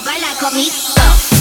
baila conmigo.